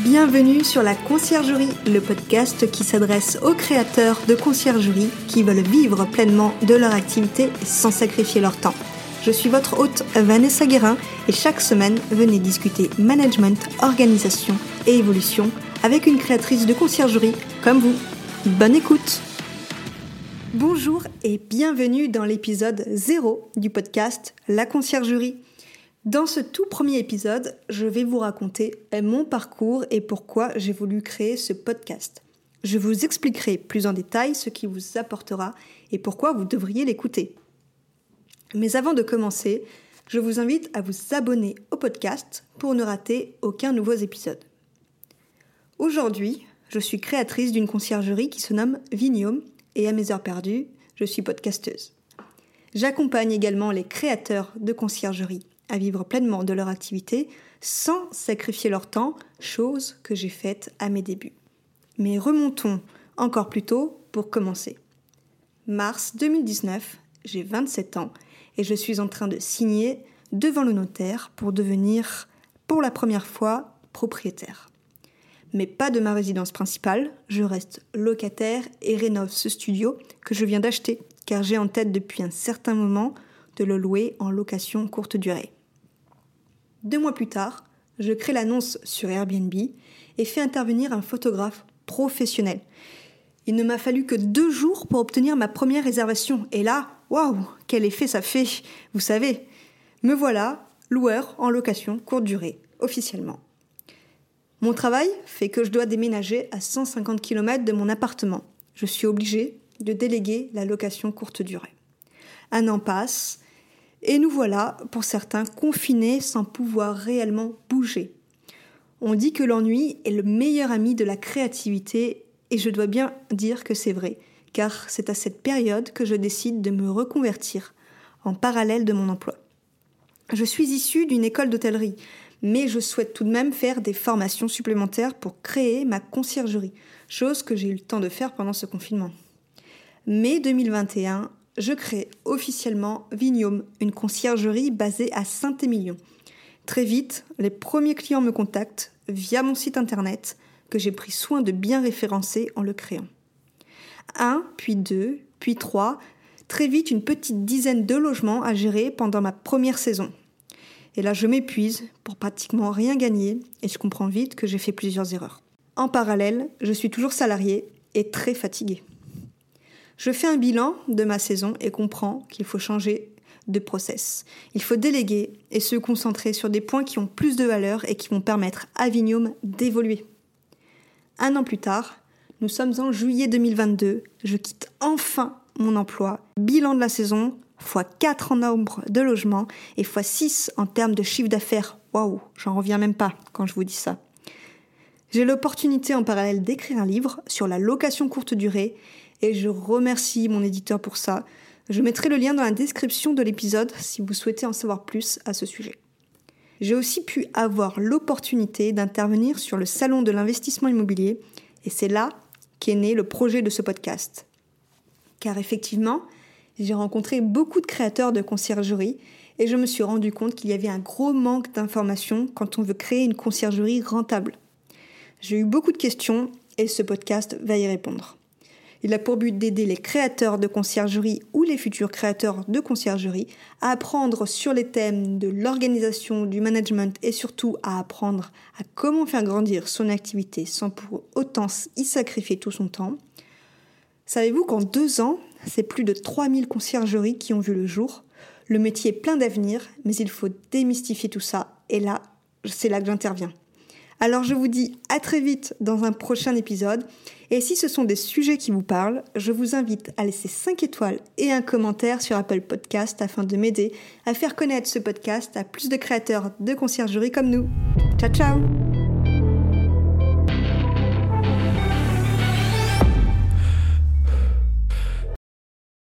Bienvenue sur la Conciergerie, le podcast qui s'adresse aux créateurs de conciergerie qui veulent vivre pleinement de leur activité sans sacrifier leur temps. Je suis votre hôte Vanessa Guérin et chaque semaine, venez discuter management, organisation et évolution avec une créatrice de conciergerie comme vous. Bonne écoute Bonjour et bienvenue dans l'épisode 0 du podcast La Conciergerie. Dans ce tout premier épisode, je vais vous raconter mon parcours et pourquoi j'ai voulu créer ce podcast. Je vous expliquerai plus en détail ce qui vous apportera et pourquoi vous devriez l'écouter. Mais avant de commencer, je vous invite à vous abonner au podcast pour ne rater aucun nouveau épisode. Aujourd'hui, je suis créatrice d'une conciergerie qui se nomme Vignome et à mes heures perdues, je suis podcasteuse. J'accompagne également les créateurs de conciergerie à vivre pleinement de leur activité sans sacrifier leur temps, chose que j'ai faite à mes débuts. Mais remontons encore plus tôt pour commencer. Mars 2019, j'ai 27 ans et je suis en train de signer devant le notaire pour devenir pour la première fois propriétaire. Mais pas de ma résidence principale, je reste locataire et rénove ce studio que je viens d'acheter car j'ai en tête depuis un certain moment de le louer en location courte durée. Deux mois plus tard, je crée l'annonce sur Airbnb et fais intervenir un photographe professionnel. Il ne m'a fallu que deux jours pour obtenir ma première réservation. Et là, waouh, quel effet ça fait, vous savez. Me voilà, loueur en location courte durée, officiellement. Mon travail fait que je dois déménager à 150 km de mon appartement. Je suis obligée de déléguer la location courte durée. Un an passe, et nous voilà, pour certains, confinés sans pouvoir réellement bouger. On dit que l'ennui est le meilleur ami de la créativité, et je dois bien dire que c'est vrai, car c'est à cette période que je décide de me reconvertir en parallèle de mon emploi. Je suis issue d'une école d'hôtellerie, mais je souhaite tout de même faire des formations supplémentaires pour créer ma conciergerie, chose que j'ai eu le temps de faire pendant ce confinement. Mai 2021 je crée officiellement Vignome, une conciergerie basée à Saint-Émilion. Très vite, les premiers clients me contactent via mon site internet que j'ai pris soin de bien référencer en le créant. Un, puis deux, puis trois, très vite une petite dizaine de logements à gérer pendant ma première saison. Et là, je m'épuise pour pratiquement rien gagner et je comprends vite que j'ai fait plusieurs erreurs. En parallèle, je suis toujours salarié et très fatigué. Je fais un bilan de ma saison et comprends qu'il faut changer de process. Il faut déléguer et se concentrer sur des points qui ont plus de valeur et qui vont permettre à Vignome d'évoluer. Un an plus tard, nous sommes en juillet 2022, je quitte enfin mon emploi, bilan de la saison, x 4 en nombre de logements et x 6 en termes de chiffre d'affaires. Waouh, j'en reviens même pas quand je vous dis ça. J'ai l'opportunité en parallèle d'écrire un livre sur la location courte durée et je remercie mon éditeur pour ça. Je mettrai le lien dans la description de l'épisode si vous souhaitez en savoir plus à ce sujet. J'ai aussi pu avoir l'opportunité d'intervenir sur le salon de l'investissement immobilier et c'est là qu'est né le projet de ce podcast. Car effectivement, j'ai rencontré beaucoup de créateurs de conciergerie et je me suis rendu compte qu'il y avait un gros manque d'informations quand on veut créer une conciergerie rentable. J'ai eu beaucoup de questions et ce podcast va y répondre. Il a pour but d'aider les créateurs de conciergerie ou les futurs créateurs de conciergerie à apprendre sur les thèmes de l'organisation, du management et surtout à apprendre à comment faire grandir son activité sans pour autant y sacrifier tout son temps. Savez-vous qu'en deux ans, c'est plus de 3000 conciergeries qui ont vu le jour? Le métier est plein d'avenir, mais il faut démystifier tout ça. Et là, c'est là que j'interviens. Alors je vous dis à très vite dans un prochain épisode. Et si ce sont des sujets qui vous parlent, je vous invite à laisser 5 étoiles et un commentaire sur Apple Podcast afin de m'aider à faire connaître ce podcast à plus de créateurs de conciergerie comme nous. Ciao ciao